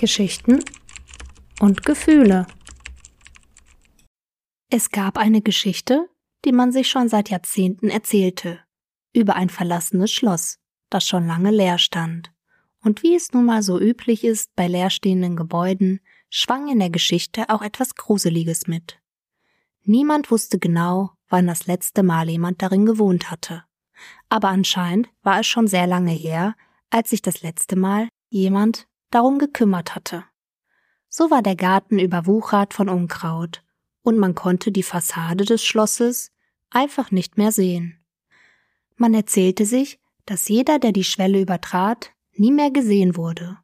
Geschichten und Gefühle. Es gab eine Geschichte, die man sich schon seit Jahrzehnten erzählte, über ein verlassenes Schloss, das schon lange leer stand. Und wie es nun mal so üblich ist bei leerstehenden Gebäuden, schwang in der Geschichte auch etwas Gruseliges mit. Niemand wusste genau, wann das letzte Mal jemand darin gewohnt hatte. Aber anscheinend war es schon sehr lange her, als sich das letzte Mal jemand darum gekümmert hatte. So war der Garten überwuchert von Unkraut, und man konnte die Fassade des Schlosses einfach nicht mehr sehen. Man erzählte sich, dass jeder, der die Schwelle übertrat, nie mehr gesehen wurde.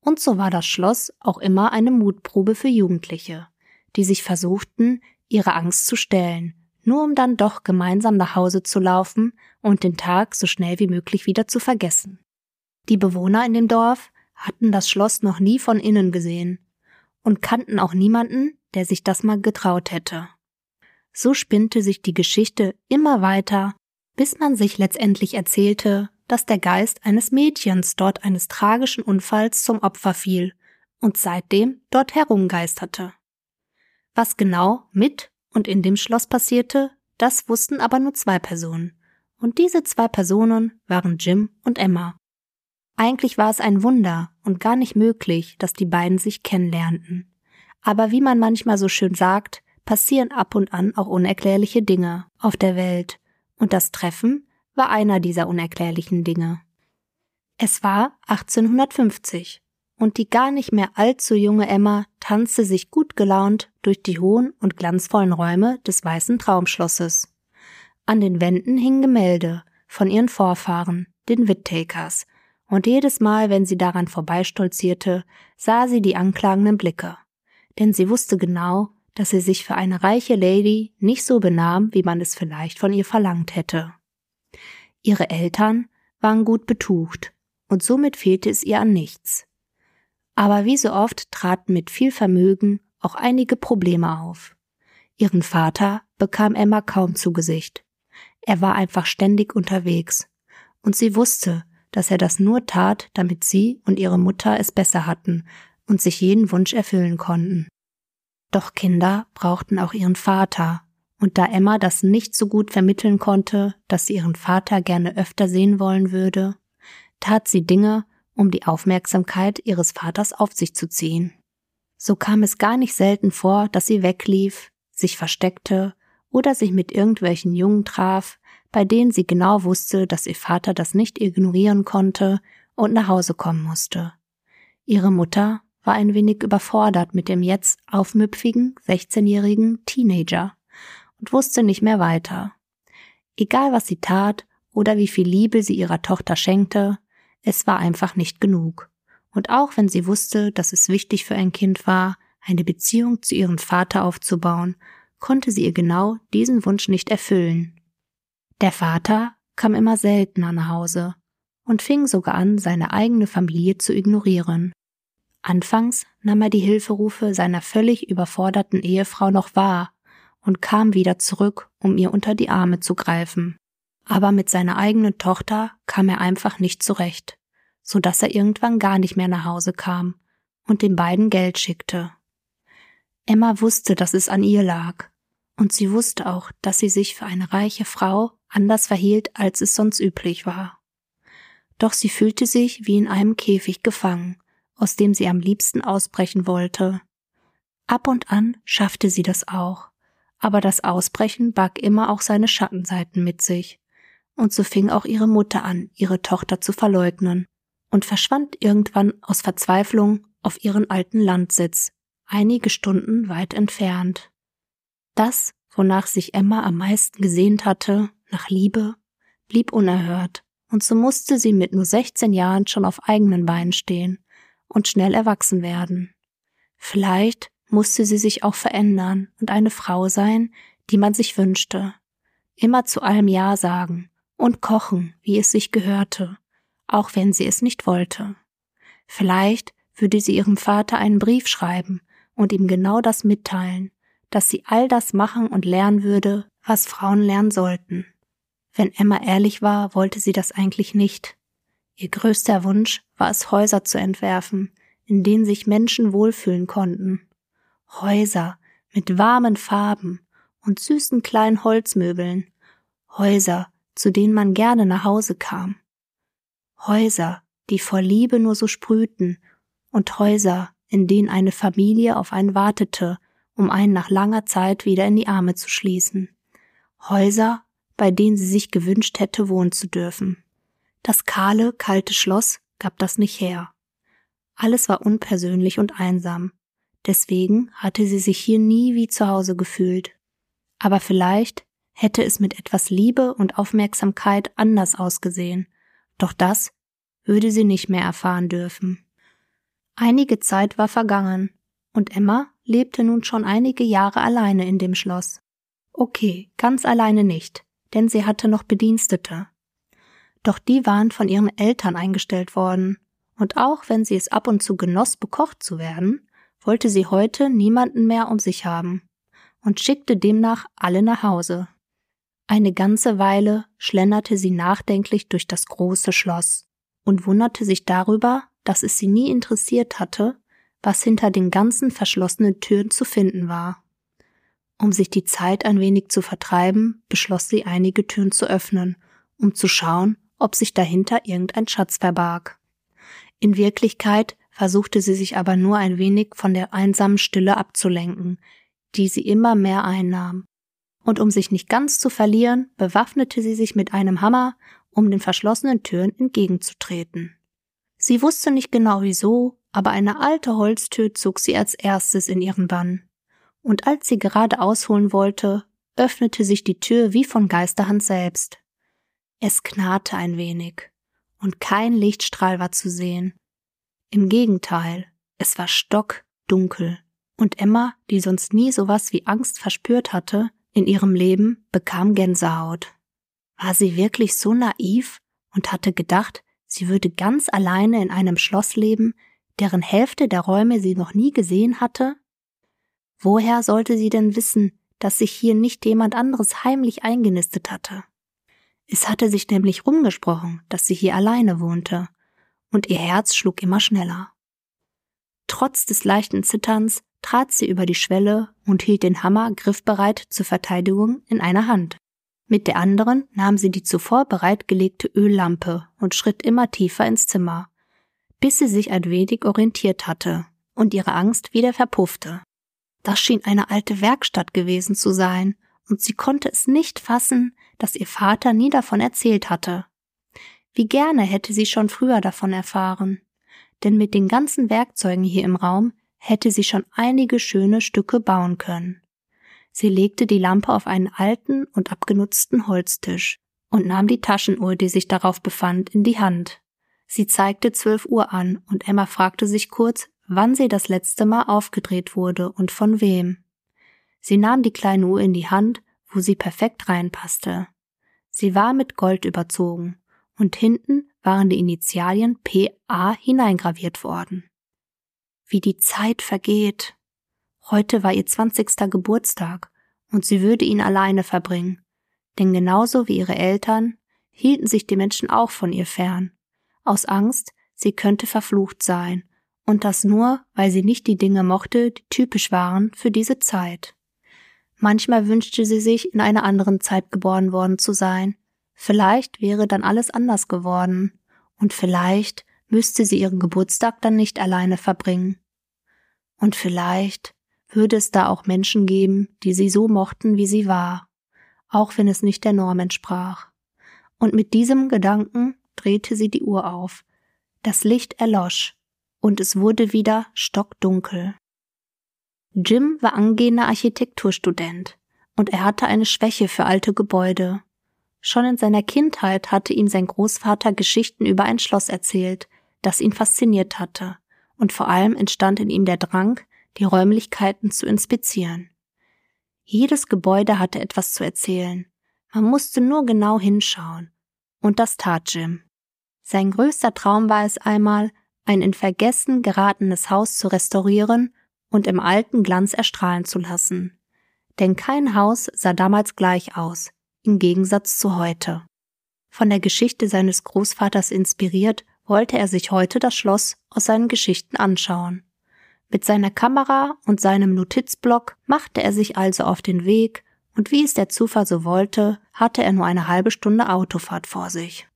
Und so war das Schloss auch immer eine Mutprobe für Jugendliche, die sich versuchten, ihre Angst zu stellen, nur um dann doch gemeinsam nach Hause zu laufen und den Tag so schnell wie möglich wieder zu vergessen. Die Bewohner in dem Dorf hatten das Schloss noch nie von innen gesehen und kannten auch niemanden, der sich das mal getraut hätte. So spinnte sich die Geschichte immer weiter, bis man sich letztendlich erzählte, dass der Geist eines Mädchens dort eines tragischen Unfalls zum Opfer fiel und seitdem dort herumgeisterte. Was genau mit und in dem Schloss passierte, das wussten aber nur zwei Personen. Und diese zwei Personen waren Jim und Emma. Eigentlich war es ein Wunder und gar nicht möglich, dass die beiden sich kennenlernten. Aber wie man manchmal so schön sagt, passieren ab und an auch unerklärliche Dinge auf der Welt. Und das Treffen war einer dieser unerklärlichen Dinge. Es war 1850 und die gar nicht mehr allzu junge Emma tanzte sich gut gelaunt durch die hohen und glanzvollen Räume des weißen Traumschlosses. An den Wänden hingen Gemälde von ihren Vorfahren, den Whittakers, und jedes Mal, wenn sie daran vorbeistolzierte, sah sie die anklagenden Blicke. Denn sie wusste genau, dass sie sich für eine reiche Lady nicht so benahm, wie man es vielleicht von ihr verlangt hätte. Ihre Eltern waren gut betucht, und somit fehlte es ihr an nichts. Aber wie so oft traten mit viel Vermögen auch einige Probleme auf. Ihren Vater bekam Emma kaum zu Gesicht. Er war einfach ständig unterwegs, und sie wusste, dass er das nur tat, damit sie und ihre Mutter es besser hatten und sich jeden Wunsch erfüllen konnten. Doch Kinder brauchten auch ihren Vater, und da Emma das nicht so gut vermitteln konnte, dass sie ihren Vater gerne öfter sehen wollen würde, tat sie Dinge, um die Aufmerksamkeit ihres Vaters auf sich zu ziehen. So kam es gar nicht selten vor, dass sie weglief, sich versteckte oder sich mit irgendwelchen Jungen traf, bei denen sie genau wusste, dass ihr Vater das nicht ignorieren konnte und nach Hause kommen musste. Ihre Mutter war ein wenig überfordert mit dem jetzt aufmüpfigen, 16-jährigen Teenager und wusste nicht mehr weiter. Egal was sie tat oder wie viel Liebe sie ihrer Tochter schenkte, es war einfach nicht genug. Und auch wenn sie wusste, dass es wichtig für ein Kind war, eine Beziehung zu ihrem Vater aufzubauen, konnte sie ihr genau diesen Wunsch nicht erfüllen. Der Vater kam immer seltener nach Hause und fing sogar an, seine eigene Familie zu ignorieren. Anfangs nahm er die Hilferufe seiner völlig überforderten Ehefrau noch wahr und kam wieder zurück, um ihr unter die Arme zu greifen. Aber mit seiner eigenen Tochter kam er einfach nicht zurecht, so dass er irgendwann gar nicht mehr nach Hause kam und den beiden Geld schickte. Emma wusste, dass es an ihr lag, und sie wusste auch, dass sie sich für eine reiche Frau anders verhielt, als es sonst üblich war. Doch sie fühlte sich wie in einem Käfig gefangen, aus dem sie am liebsten ausbrechen wollte. Ab und an schaffte sie das auch, aber das Ausbrechen barg immer auch seine Schattenseiten mit sich. Und so fing auch ihre Mutter an, ihre Tochter zu verleugnen und verschwand irgendwann aus Verzweiflung auf ihren alten Landsitz, einige Stunden weit entfernt. Das, wonach sich Emma am meisten gesehnt hatte, nach Liebe, blieb unerhört, und so musste sie mit nur 16 Jahren schon auf eigenen Beinen stehen und schnell erwachsen werden. Vielleicht musste sie sich auch verändern und eine Frau sein, die man sich wünschte. Immer zu allem Ja sagen und kochen, wie es sich gehörte, auch wenn sie es nicht wollte. Vielleicht würde sie ihrem Vater einen Brief schreiben und ihm genau das mitteilen, dass sie all das machen und lernen würde, was Frauen lernen sollten. Wenn Emma ehrlich war, wollte sie das eigentlich nicht. Ihr größter Wunsch war es, Häuser zu entwerfen, in denen sich Menschen wohlfühlen konnten. Häuser mit warmen Farben und süßen kleinen Holzmöbeln. Häuser, zu denen man gerne nach Hause kam. Häuser, die vor Liebe nur so sprühten und Häuser, in denen eine Familie auf einen wartete, um einen nach langer Zeit wieder in die Arme zu schließen. Häuser, bei denen sie sich gewünscht hätte, wohnen zu dürfen. Das kahle, kalte Schloss gab das nicht her. Alles war unpersönlich und einsam. Deswegen hatte sie sich hier nie wie zu Hause gefühlt. Aber vielleicht hätte es mit etwas Liebe und Aufmerksamkeit anders ausgesehen. Doch das würde sie nicht mehr erfahren dürfen. Einige Zeit war vergangen, und Emma lebte nun schon einige Jahre alleine in dem Schloss. Okay, ganz alleine nicht, denn sie hatte noch Bedienstete. Doch die waren von ihren Eltern eingestellt worden, und auch wenn sie es ab und zu genoss, bekocht zu werden, wollte sie heute niemanden mehr um sich haben und schickte demnach alle nach Hause. Eine ganze Weile schlenderte sie nachdenklich durch das große Schloss und wunderte sich darüber, dass es sie nie interessiert hatte, was hinter den ganzen verschlossenen Türen zu finden war. Um sich die Zeit ein wenig zu vertreiben, beschloss sie einige Türen zu öffnen, um zu schauen, ob sich dahinter irgendein Schatz verbarg. In Wirklichkeit versuchte sie sich aber nur ein wenig von der einsamen Stille abzulenken, die sie immer mehr einnahm. Und um sich nicht ganz zu verlieren, bewaffnete sie sich mit einem Hammer, um den verschlossenen Türen entgegenzutreten. Sie wusste nicht genau wieso, aber eine alte Holztür zog sie als erstes in ihren Bann. Und als sie gerade ausholen wollte, öffnete sich die Tür wie von Geisterhand selbst. Es knarrte ein wenig, und kein Lichtstrahl war zu sehen. Im Gegenteil, es war stockdunkel, und Emma, die sonst nie sowas wie Angst verspürt hatte, in ihrem Leben bekam Gänsehaut. War sie wirklich so naiv und hatte gedacht, sie würde ganz alleine in einem Schloss leben, deren Hälfte der Räume sie noch nie gesehen hatte? Woher sollte sie denn wissen, dass sich hier nicht jemand anderes heimlich eingenistet hatte? Es hatte sich nämlich rumgesprochen, dass sie hier alleine wohnte, und ihr Herz schlug immer schneller. Trotz des leichten Zitterns trat sie über die Schwelle und hielt den Hammer griffbereit zur Verteidigung in einer Hand. Mit der anderen nahm sie die zuvor bereitgelegte Öllampe und schritt immer tiefer ins Zimmer, bis sie sich ein wenig orientiert hatte und ihre Angst wieder verpuffte. Das schien eine alte Werkstatt gewesen zu sein, und sie konnte es nicht fassen, dass ihr Vater nie davon erzählt hatte. Wie gerne hätte sie schon früher davon erfahren. Denn mit den ganzen Werkzeugen hier im Raum hätte sie schon einige schöne Stücke bauen können. Sie legte die Lampe auf einen alten und abgenutzten Holztisch und nahm die Taschenuhr, die sich darauf befand, in die Hand. Sie zeigte zwölf Uhr an und Emma fragte sich kurz, wann sie das letzte Mal aufgedreht wurde und von wem. Sie nahm die kleine Uhr in die Hand, wo sie perfekt reinpasste. Sie war mit Gold überzogen und hinten waren die Initialien PA hineingraviert worden. Wie die Zeit vergeht. Heute war ihr zwanzigster Geburtstag und sie würde ihn alleine verbringen. Denn genauso wie ihre Eltern hielten sich die Menschen auch von ihr fern. Aus Angst, sie könnte verflucht sein. Und das nur, weil sie nicht die Dinge mochte, die typisch waren für diese Zeit. Manchmal wünschte sie sich, in einer anderen Zeit geboren worden zu sein. Vielleicht wäre dann alles anders geworden. Und vielleicht müsste sie ihren Geburtstag dann nicht alleine verbringen. Und vielleicht würde es da auch Menschen geben, die sie so mochten, wie sie war, auch wenn es nicht der Norm entsprach. Und mit diesem Gedanken drehte sie die Uhr auf. Das Licht erlosch, und es wurde wieder stockdunkel. Jim war angehender Architekturstudent, und er hatte eine Schwäche für alte Gebäude. Schon in seiner Kindheit hatte ihm sein Großvater Geschichten über ein Schloss erzählt, das ihn fasziniert hatte, und vor allem entstand in ihm der Drang, die Räumlichkeiten zu inspizieren. Jedes Gebäude hatte etwas zu erzählen. Man musste nur genau hinschauen. Und das tat Jim. Sein größter Traum war es einmal, ein in Vergessen geratenes Haus zu restaurieren und im alten Glanz erstrahlen zu lassen. Denn kein Haus sah damals gleich aus, im Gegensatz zu heute. Von der Geschichte seines Großvaters inspiriert, wollte er sich heute das Schloss aus seinen Geschichten anschauen. Mit seiner Kamera und seinem Notizblock machte er sich also auf den Weg, und wie es der Zufall so wollte, hatte er nur eine halbe Stunde Autofahrt vor sich.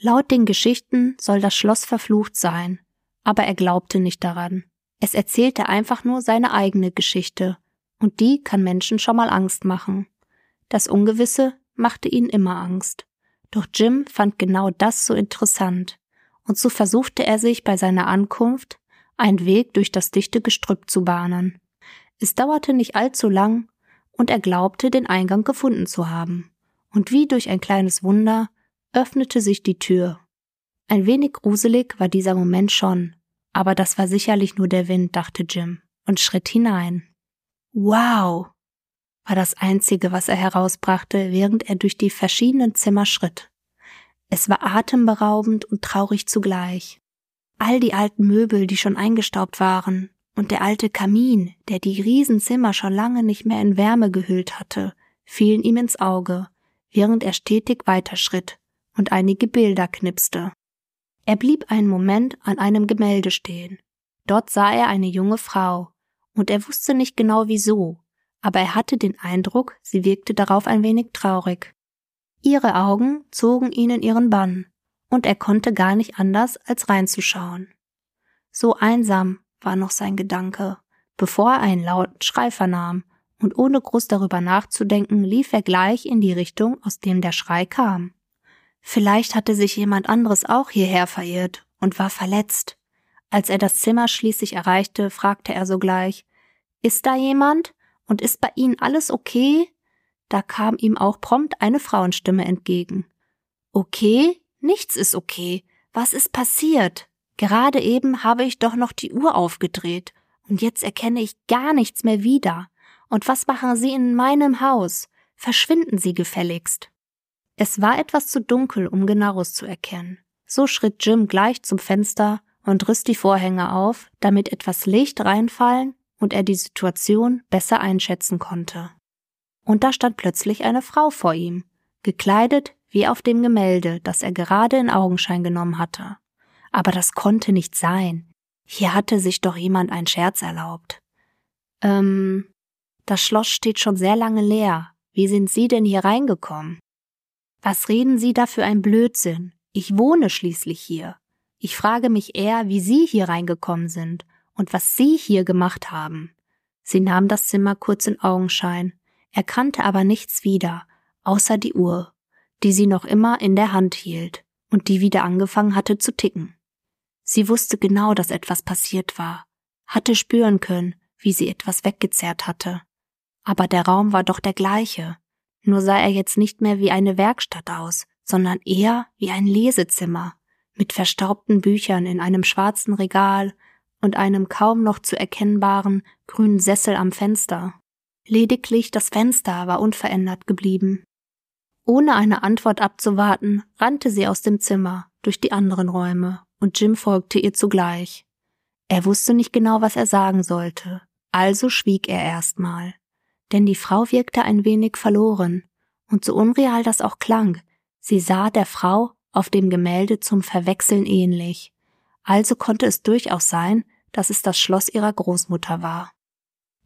Laut den Geschichten soll das Schloss verflucht sein, aber er glaubte nicht daran. Es erzählte einfach nur seine eigene Geschichte, und die kann Menschen schon mal Angst machen. Das Ungewisse machte ihnen immer Angst. Doch Jim fand genau das so interessant, und so versuchte er sich bei seiner Ankunft einen Weg durch das dichte Gestrüpp zu bahnen. Es dauerte nicht allzu lang, und er glaubte, den Eingang gefunden zu haben. Und wie durch ein kleines Wunder öffnete sich die Tür. Ein wenig gruselig war dieser Moment schon, aber das war sicherlich nur der Wind, dachte Jim, und schritt hinein. Wow, war das Einzige, was er herausbrachte, während er durch die verschiedenen Zimmer schritt. Es war atemberaubend und traurig zugleich. All die alten Möbel, die schon eingestaubt waren, und der alte Kamin, der die Riesenzimmer schon lange nicht mehr in Wärme gehüllt hatte, fielen ihm ins Auge, während er stetig weiterschritt und einige Bilder knipste. Er blieb einen Moment an einem Gemälde stehen. Dort sah er eine junge Frau, und er wusste nicht genau wieso, aber er hatte den Eindruck, sie wirkte darauf ein wenig traurig. Ihre Augen zogen ihn in ihren Bann, und er konnte gar nicht anders, als reinzuschauen. So einsam war noch sein Gedanke, bevor er einen lauten Schrei vernahm, und ohne groß darüber nachzudenken, lief er gleich in die Richtung, aus dem der Schrei kam. Vielleicht hatte sich jemand anderes auch hierher verirrt und war verletzt. Als er das Zimmer schließlich erreichte, fragte er sogleich Ist da jemand? Und ist bei Ihnen alles okay? Da kam ihm auch prompt eine Frauenstimme entgegen. Okay? Nichts ist okay. Was ist passiert? Gerade eben habe ich doch noch die Uhr aufgedreht, und jetzt erkenne ich gar nichts mehr wieder. Und was machen Sie in meinem Haus? Verschwinden Sie gefälligst. Es war etwas zu dunkel, um genaues zu erkennen. So schritt Jim gleich zum Fenster und riss die Vorhänge auf, damit etwas Licht reinfallen und er die Situation besser einschätzen konnte. Und da stand plötzlich eine Frau vor ihm, gekleidet wie auf dem Gemälde, das er gerade in Augenschein genommen hatte. Aber das konnte nicht sein. Hier hatte sich doch jemand einen Scherz erlaubt. Ähm, das Schloss steht schon sehr lange leer. Wie sind Sie denn hier reingekommen? Was reden Sie da für ein Blödsinn? Ich wohne schließlich hier. Ich frage mich eher, wie Sie hier reingekommen sind und was Sie hier gemacht haben. Sie nahm das Zimmer kurz in Augenschein, erkannte aber nichts wieder, außer die Uhr, die sie noch immer in der Hand hielt und die wieder angefangen hatte zu ticken. Sie wusste genau, dass etwas passiert war, hatte spüren können, wie sie etwas weggezerrt hatte. Aber der Raum war doch der gleiche, nur sah er jetzt nicht mehr wie eine Werkstatt aus, sondern eher wie ein Lesezimmer, mit verstaubten Büchern in einem schwarzen Regal, und einem kaum noch zu erkennbaren grünen Sessel am Fenster. Lediglich das Fenster war unverändert geblieben. Ohne eine Antwort abzuwarten, rannte sie aus dem Zimmer, durch die anderen Räume, und Jim folgte ihr zugleich. Er wusste nicht genau, was er sagen sollte, also schwieg er erstmal. Denn die Frau wirkte ein wenig verloren, und so unreal das auch klang, sie sah der Frau auf dem Gemälde zum Verwechseln ähnlich. Also konnte es durchaus sein, dass es das Schloss ihrer Großmutter war.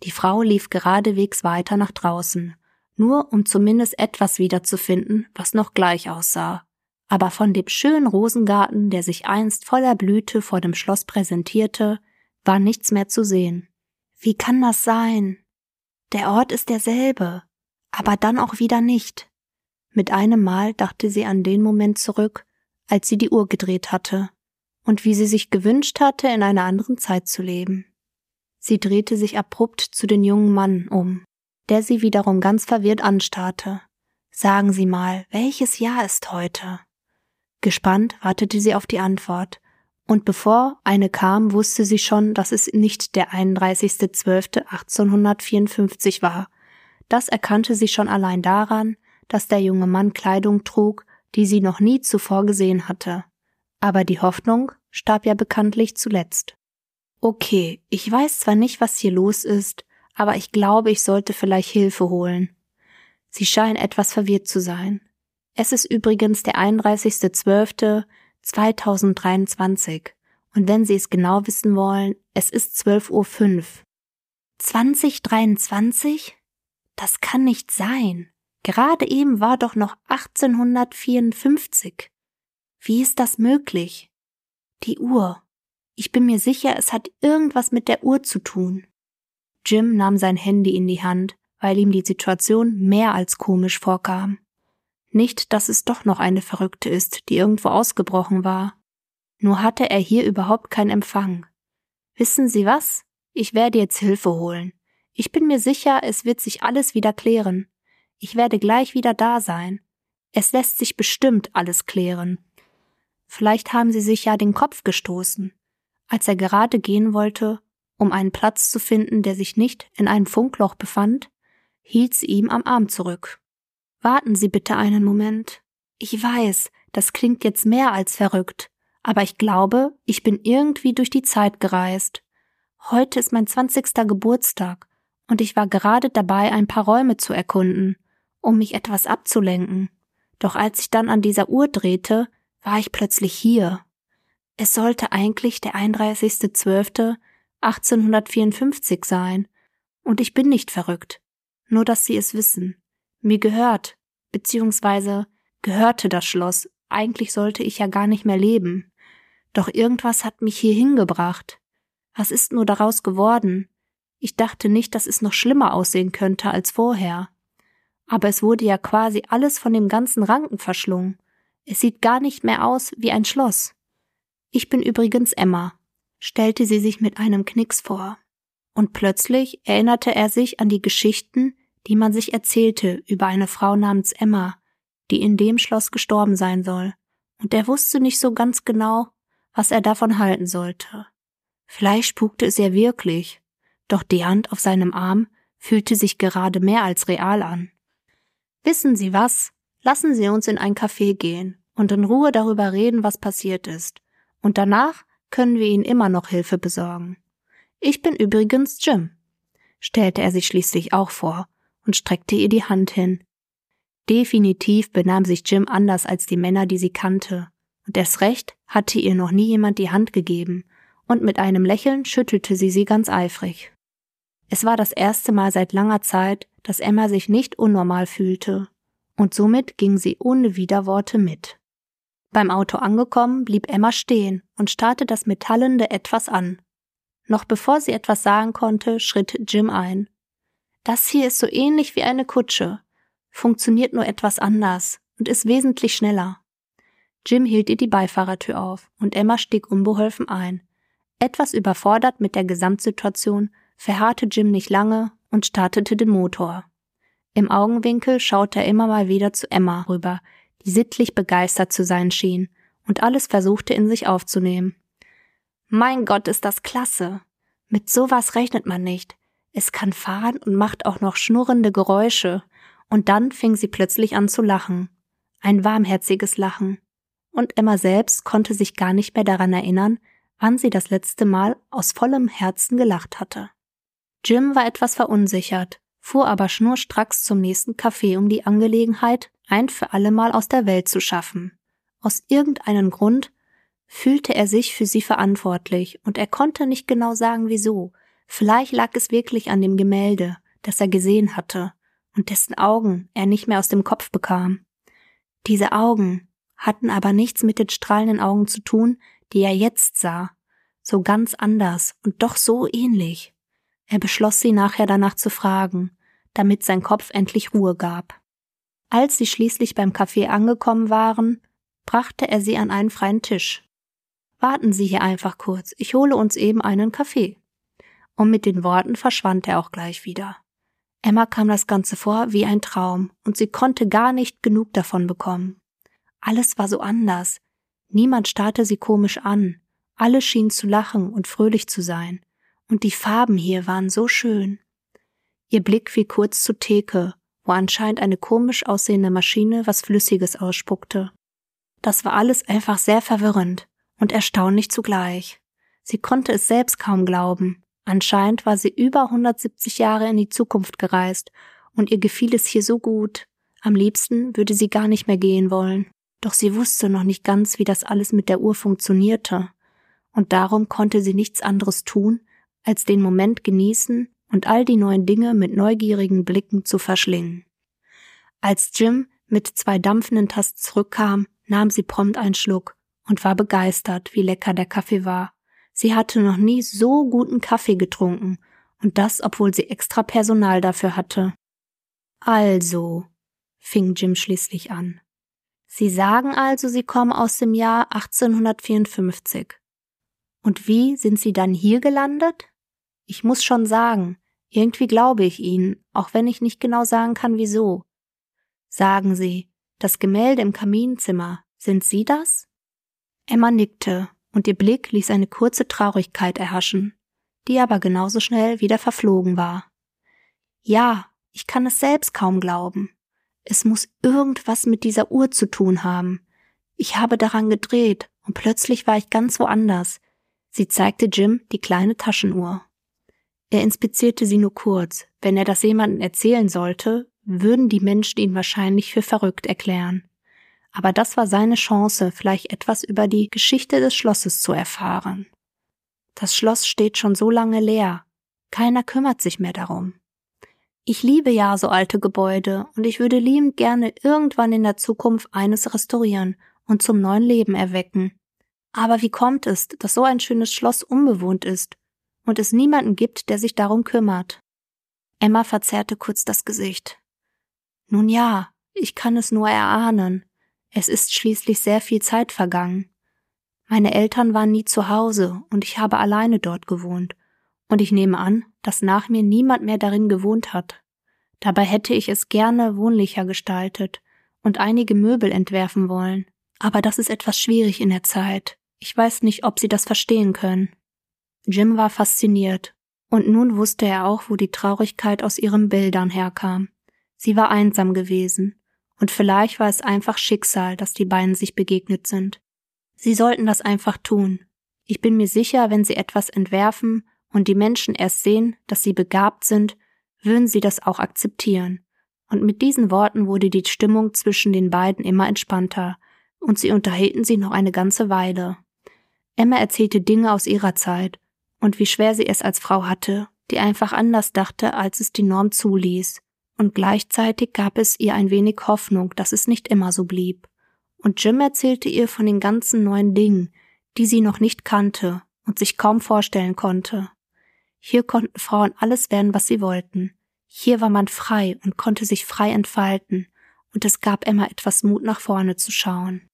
Die Frau lief geradewegs weiter nach draußen, nur um zumindest etwas wiederzufinden, was noch gleich aussah. Aber von dem schönen Rosengarten, der sich einst voller Blüte vor dem Schloss präsentierte, war nichts mehr zu sehen. Wie kann das sein? Der Ort ist derselbe, aber dann auch wieder nicht. Mit einem Mal dachte sie an den Moment zurück, als sie die Uhr gedreht hatte und wie sie sich gewünscht hatte, in einer anderen Zeit zu leben. Sie drehte sich abrupt zu den jungen Mann um, der sie wiederum ganz verwirrt anstarrte. Sagen Sie mal, welches Jahr ist heute? Gespannt wartete sie auf die Antwort, und bevor eine kam, wusste sie schon, dass es nicht der 31.12.1854 war. Das erkannte sie schon allein daran, dass der junge Mann Kleidung trug, die sie noch nie zuvor gesehen hatte. Aber die Hoffnung starb ja bekanntlich zuletzt. Okay, ich weiß zwar nicht, was hier los ist, aber ich glaube, ich sollte vielleicht Hilfe holen. Sie scheinen etwas verwirrt zu sein. Es ist übrigens der 31.12., 2023. Und wenn Sie es genau wissen wollen, es ist 12.05 Uhr. 2023? Das kann nicht sein. Gerade eben war doch noch 1854. Wie ist das möglich? Die Uhr. Ich bin mir sicher, es hat irgendwas mit der Uhr zu tun. Jim nahm sein Handy in die Hand, weil ihm die Situation mehr als komisch vorkam. Nicht, dass es doch noch eine Verrückte ist, die irgendwo ausgebrochen war. Nur hatte er hier überhaupt keinen Empfang. Wissen Sie was? Ich werde jetzt Hilfe holen. Ich bin mir sicher, es wird sich alles wieder klären. Ich werde gleich wieder da sein. Es lässt sich bestimmt alles klären. Vielleicht haben Sie sich ja den Kopf gestoßen. Als er gerade gehen wollte, um einen Platz zu finden, der sich nicht in einem Funkloch befand, hielt sie ihm am Arm zurück. Warten Sie bitte einen Moment. Ich weiß, das klingt jetzt mehr als verrückt, aber ich glaube, ich bin irgendwie durch die Zeit gereist. Heute ist mein zwanzigster Geburtstag und ich war gerade dabei, ein paar Räume zu erkunden, um mich etwas abzulenken. Doch als ich dann an dieser Uhr drehte, war ich plötzlich hier. Es sollte eigentlich der 31.12.1854 sein, und ich bin nicht verrückt, nur dass Sie es wissen. Mir gehört, beziehungsweise gehörte das Schloss, eigentlich sollte ich ja gar nicht mehr leben. Doch irgendwas hat mich hier hingebracht. Was ist nur daraus geworden? Ich dachte nicht, dass es noch schlimmer aussehen könnte als vorher. Aber es wurde ja quasi alles von dem ganzen Ranken verschlungen. Es sieht gar nicht mehr aus wie ein Schloss. Ich bin übrigens Emma, stellte sie sich mit einem Knicks vor. Und plötzlich erinnerte er sich an die Geschichten, die man sich erzählte über eine Frau namens Emma, die in dem Schloss gestorben sein soll, und er wusste nicht so ganz genau, was er davon halten sollte. Vielleicht spukte es ja wirklich, doch die Hand auf seinem Arm fühlte sich gerade mehr als real an. Wissen Sie was? Lassen Sie uns in ein Café gehen und in Ruhe darüber reden, was passiert ist, und danach können wir Ihnen immer noch Hilfe besorgen. Ich bin übrigens Jim, stellte er sich schließlich auch vor und streckte ihr die Hand hin. Definitiv benahm sich Jim anders als die Männer, die sie kannte, und erst recht hatte ihr noch nie jemand die Hand gegeben, und mit einem Lächeln schüttelte sie sie ganz eifrig. Es war das erste Mal seit langer Zeit, dass Emma sich nicht unnormal fühlte, und somit ging sie ohne Widerworte mit. Beim Auto angekommen, blieb Emma stehen und starrte das metallende Etwas an. Noch bevor sie etwas sagen konnte, schritt Jim ein das hier ist so ähnlich wie eine Kutsche, funktioniert nur etwas anders und ist wesentlich schneller. Jim hielt ihr die Beifahrertür auf und Emma stieg unbeholfen ein. Etwas überfordert mit der Gesamtsituation verharrte Jim nicht lange und startete den Motor. Im Augenwinkel schaute er immer mal wieder zu Emma rüber, die sittlich begeistert zu sein schien und alles versuchte in sich aufzunehmen. Mein Gott, ist das klasse. Mit sowas rechnet man nicht. Es kann fahren und macht auch noch schnurrende Geräusche. Und dann fing sie plötzlich an zu lachen. Ein warmherziges Lachen. Und Emma selbst konnte sich gar nicht mehr daran erinnern, wann sie das letzte Mal aus vollem Herzen gelacht hatte. Jim war etwas verunsichert, fuhr aber schnurstracks zum nächsten Café, um die Angelegenheit ein für allemal aus der Welt zu schaffen. Aus irgendeinem Grund fühlte er sich für sie verantwortlich, und er konnte nicht genau sagen wieso, Vielleicht lag es wirklich an dem Gemälde, das er gesehen hatte und dessen Augen er nicht mehr aus dem Kopf bekam. Diese Augen hatten aber nichts mit den strahlenden Augen zu tun, die er jetzt sah, so ganz anders und doch so ähnlich. Er beschloss sie nachher danach zu fragen, damit sein Kopf endlich Ruhe gab. Als sie schließlich beim Café angekommen waren, brachte er sie an einen freien Tisch. Warten Sie hier einfach kurz, ich hole uns eben einen Kaffee und mit den Worten verschwand er auch gleich wieder. Emma kam das Ganze vor wie ein Traum, und sie konnte gar nicht genug davon bekommen. Alles war so anders. Niemand starrte sie komisch an. Alle schienen zu lachen und fröhlich zu sein. Und die Farben hier waren so schön. Ihr Blick fiel kurz zur Theke, wo anscheinend eine komisch aussehende Maschine was Flüssiges ausspuckte. Das war alles einfach sehr verwirrend und erstaunlich zugleich. Sie konnte es selbst kaum glauben. Anscheinend war sie über 170 Jahre in die Zukunft gereist und ihr gefiel es hier so gut. Am liebsten würde sie gar nicht mehr gehen wollen. doch sie wusste noch nicht ganz, wie das alles mit der Uhr funktionierte, und darum konnte sie nichts anderes tun, als den Moment genießen und all die neuen Dinge mit neugierigen Blicken zu verschlingen. Als Jim mit zwei dampfenden Tasten zurückkam, nahm sie prompt einen Schluck und war begeistert, wie lecker der Kaffee war. Sie hatte noch nie so guten Kaffee getrunken, und das, obwohl sie extra Personal dafür hatte. Also, fing Jim schließlich an. Sie sagen also, Sie kommen aus dem Jahr 1854. Und wie sind Sie dann hier gelandet? Ich muss schon sagen, irgendwie glaube ich Ihnen, auch wenn ich nicht genau sagen kann, wieso. Sagen Sie, das Gemälde im Kaminzimmer, sind Sie das? Emma nickte, und ihr Blick ließ eine kurze Traurigkeit erhaschen, die aber genauso schnell wieder verflogen war. Ja, ich kann es selbst kaum glauben. Es muss irgendwas mit dieser Uhr zu tun haben. Ich habe daran gedreht, und plötzlich war ich ganz woanders. Sie zeigte Jim die kleine Taschenuhr. Er inspizierte sie nur kurz. Wenn er das jemandem erzählen sollte, würden die Menschen ihn wahrscheinlich für verrückt erklären. Aber das war seine Chance, vielleicht etwas über die Geschichte des Schlosses zu erfahren. Das Schloss steht schon so lange leer. Keiner kümmert sich mehr darum. Ich liebe ja so alte Gebäude und ich würde liebend gerne irgendwann in der Zukunft eines restaurieren und zum neuen Leben erwecken. Aber wie kommt es, dass so ein schönes Schloss unbewohnt ist und es niemanden gibt, der sich darum kümmert? Emma verzerrte kurz das Gesicht. Nun ja, ich kann es nur erahnen. Es ist schließlich sehr viel Zeit vergangen. Meine Eltern waren nie zu Hause und ich habe alleine dort gewohnt und ich nehme an, dass nach mir niemand mehr darin gewohnt hat. Dabei hätte ich es gerne wohnlicher gestaltet und einige Möbel entwerfen wollen. Aber das ist etwas schwierig in der Zeit. Ich weiß nicht, ob Sie das verstehen können. Jim war fasziniert, und nun wusste er auch, wo die Traurigkeit aus ihren Bildern herkam. Sie war einsam gewesen, und vielleicht war es einfach Schicksal, dass die beiden sich begegnet sind. Sie sollten das einfach tun. Ich bin mir sicher, wenn Sie etwas entwerfen und die Menschen erst sehen, dass sie begabt sind, würden sie das auch akzeptieren. Und mit diesen Worten wurde die Stimmung zwischen den beiden immer entspannter, und sie unterhielten sich noch eine ganze Weile. Emma erzählte Dinge aus ihrer Zeit und wie schwer sie es als Frau hatte, die einfach anders dachte, als es die Norm zuließ, und gleichzeitig gab es ihr ein wenig Hoffnung, dass es nicht immer so blieb. Und Jim erzählte ihr von den ganzen neuen Dingen, die sie noch nicht kannte und sich kaum vorstellen konnte. Hier konnten Frauen alles werden, was sie wollten. Hier war man frei und konnte sich frei entfalten, und es gab Emma etwas Mut, nach vorne zu schauen.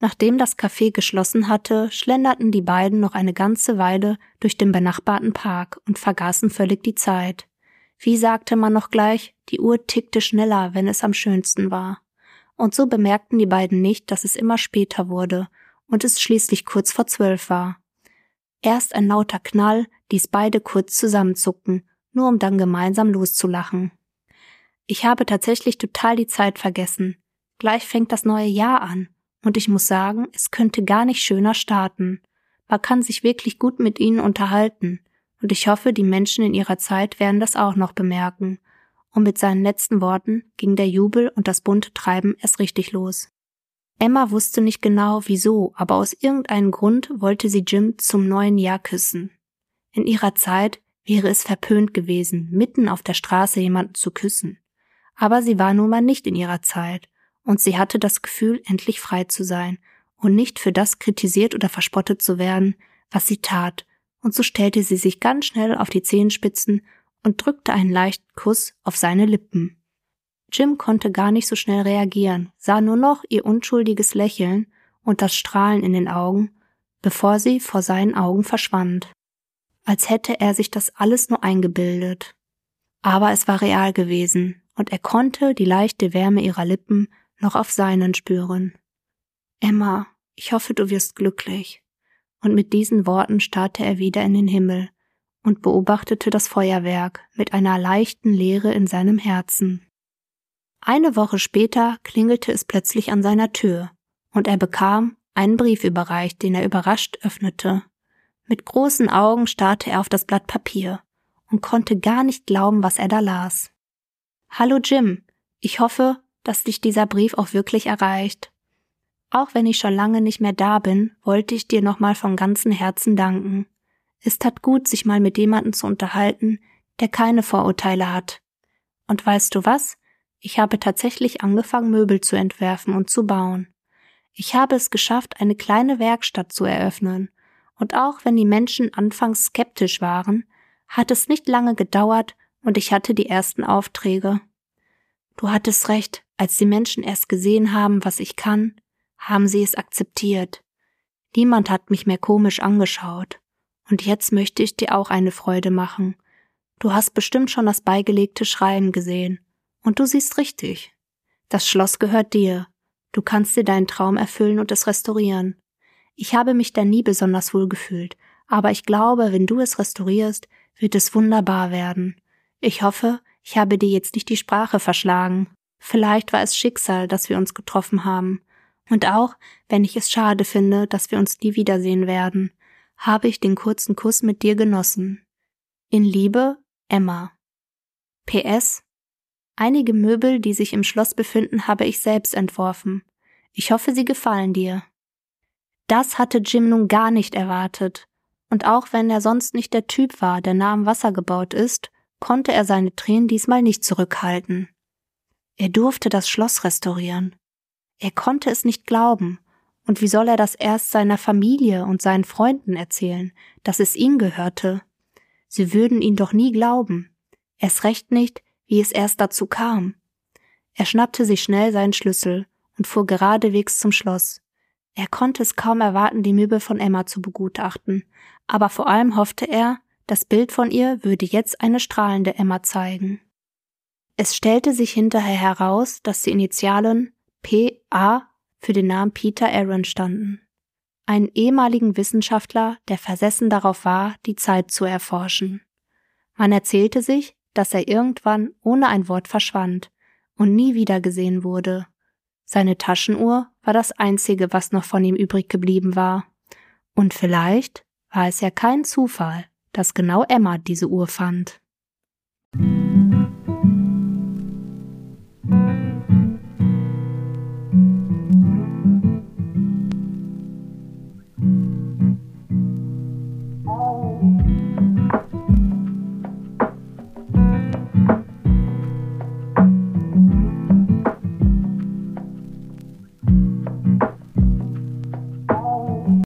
Nachdem das Café geschlossen hatte, schlenderten die beiden noch eine ganze Weile durch den benachbarten Park und vergaßen völlig die Zeit. Wie sagte man noch gleich, die Uhr tickte schneller, wenn es am schönsten war. Und so bemerkten die beiden nicht, dass es immer später wurde und es schließlich kurz vor zwölf war. Erst ein lauter Knall ließ beide kurz zusammenzucken, nur um dann gemeinsam loszulachen. Ich habe tatsächlich total die Zeit vergessen. Gleich fängt das neue Jahr an. Und ich muss sagen, es könnte gar nicht schöner starten. Man kann sich wirklich gut mit ihnen unterhalten. Und ich hoffe, die Menschen in ihrer Zeit werden das auch noch bemerken. Und mit seinen letzten Worten ging der Jubel und das bunte Treiben erst richtig los. Emma wusste nicht genau wieso, aber aus irgendeinem Grund wollte sie Jim zum neuen Jahr küssen. In ihrer Zeit wäre es verpönt gewesen, mitten auf der Straße jemanden zu küssen. Aber sie war nun mal nicht in ihrer Zeit, und sie hatte das Gefühl, endlich frei zu sein und nicht für das kritisiert oder verspottet zu werden, was sie tat, und so stellte sie sich ganz schnell auf die Zehenspitzen und drückte einen leichten Kuss auf seine Lippen. Jim konnte gar nicht so schnell reagieren, sah nur noch ihr unschuldiges Lächeln und das Strahlen in den Augen, bevor sie vor seinen Augen verschwand. Als hätte er sich das alles nur eingebildet. Aber es war real gewesen, und er konnte die leichte Wärme ihrer Lippen noch auf seinen spüren. Emma, ich hoffe, du wirst glücklich. Und mit diesen Worten starrte er wieder in den Himmel und beobachtete das Feuerwerk mit einer leichten Leere in seinem Herzen. Eine Woche später klingelte es plötzlich an seiner Tür, und er bekam einen Brief überreicht, den er überrascht öffnete. Mit großen Augen starrte er auf das Blatt Papier und konnte gar nicht glauben, was er da las. Hallo Jim, ich hoffe, dass dich dieser Brief auch wirklich erreicht. Auch wenn ich schon lange nicht mehr da bin, wollte ich dir nochmal von ganzem Herzen danken. Es tat gut, sich mal mit jemandem zu unterhalten, der keine Vorurteile hat. Und weißt du was? Ich habe tatsächlich angefangen, Möbel zu entwerfen und zu bauen. Ich habe es geschafft, eine kleine Werkstatt zu eröffnen. Und auch wenn die Menschen anfangs skeptisch waren, hat es nicht lange gedauert und ich hatte die ersten Aufträge. Du hattest recht, als die Menschen erst gesehen haben, was ich kann, haben sie es akzeptiert. Niemand hat mich mehr komisch angeschaut. Und jetzt möchte ich dir auch eine Freude machen. Du hast bestimmt schon das beigelegte Schreiben gesehen. Und du siehst richtig. Das Schloss gehört dir. Du kannst dir deinen Traum erfüllen und es restaurieren. Ich habe mich da nie besonders wohl gefühlt, aber ich glaube, wenn du es restaurierst, wird es wunderbar werden. Ich hoffe, ich habe dir jetzt nicht die Sprache verschlagen. Vielleicht war es Schicksal, dass wir uns getroffen haben. Und auch, wenn ich es schade finde, dass wir uns nie wiedersehen werden, habe ich den kurzen Kuss mit dir genossen. In Liebe, Emma. PS. Einige Möbel, die sich im Schloss befinden, habe ich selbst entworfen. Ich hoffe, sie gefallen dir. Das hatte Jim nun gar nicht erwartet. Und auch wenn er sonst nicht der Typ war, der nah am Wasser gebaut ist, konnte er seine Tränen diesmal nicht zurückhalten. Er durfte das Schloss restaurieren. Er konnte es nicht glauben. Und wie soll er das erst seiner Familie und seinen Freunden erzählen, dass es ihm gehörte? Sie würden ihn doch nie glauben. Erst recht nicht, wie es erst dazu kam. Er schnappte sich schnell seinen Schlüssel und fuhr geradewegs zum Schloss. Er konnte es kaum erwarten, die Möbel von Emma zu begutachten, aber vor allem hoffte er, das Bild von ihr würde jetzt eine strahlende Emma zeigen. Es stellte sich hinterher heraus, dass die Initialen PA für den Namen Peter Aaron standen. Einen ehemaligen Wissenschaftler, der versessen darauf war, die Zeit zu erforschen. Man erzählte sich, dass er irgendwann ohne ein Wort verschwand und nie wiedergesehen wurde. Seine Taschenuhr war das einzige, was noch von ihm übrig geblieben war. Und vielleicht war es ja kein Zufall, dass genau Emma diese Uhr fand.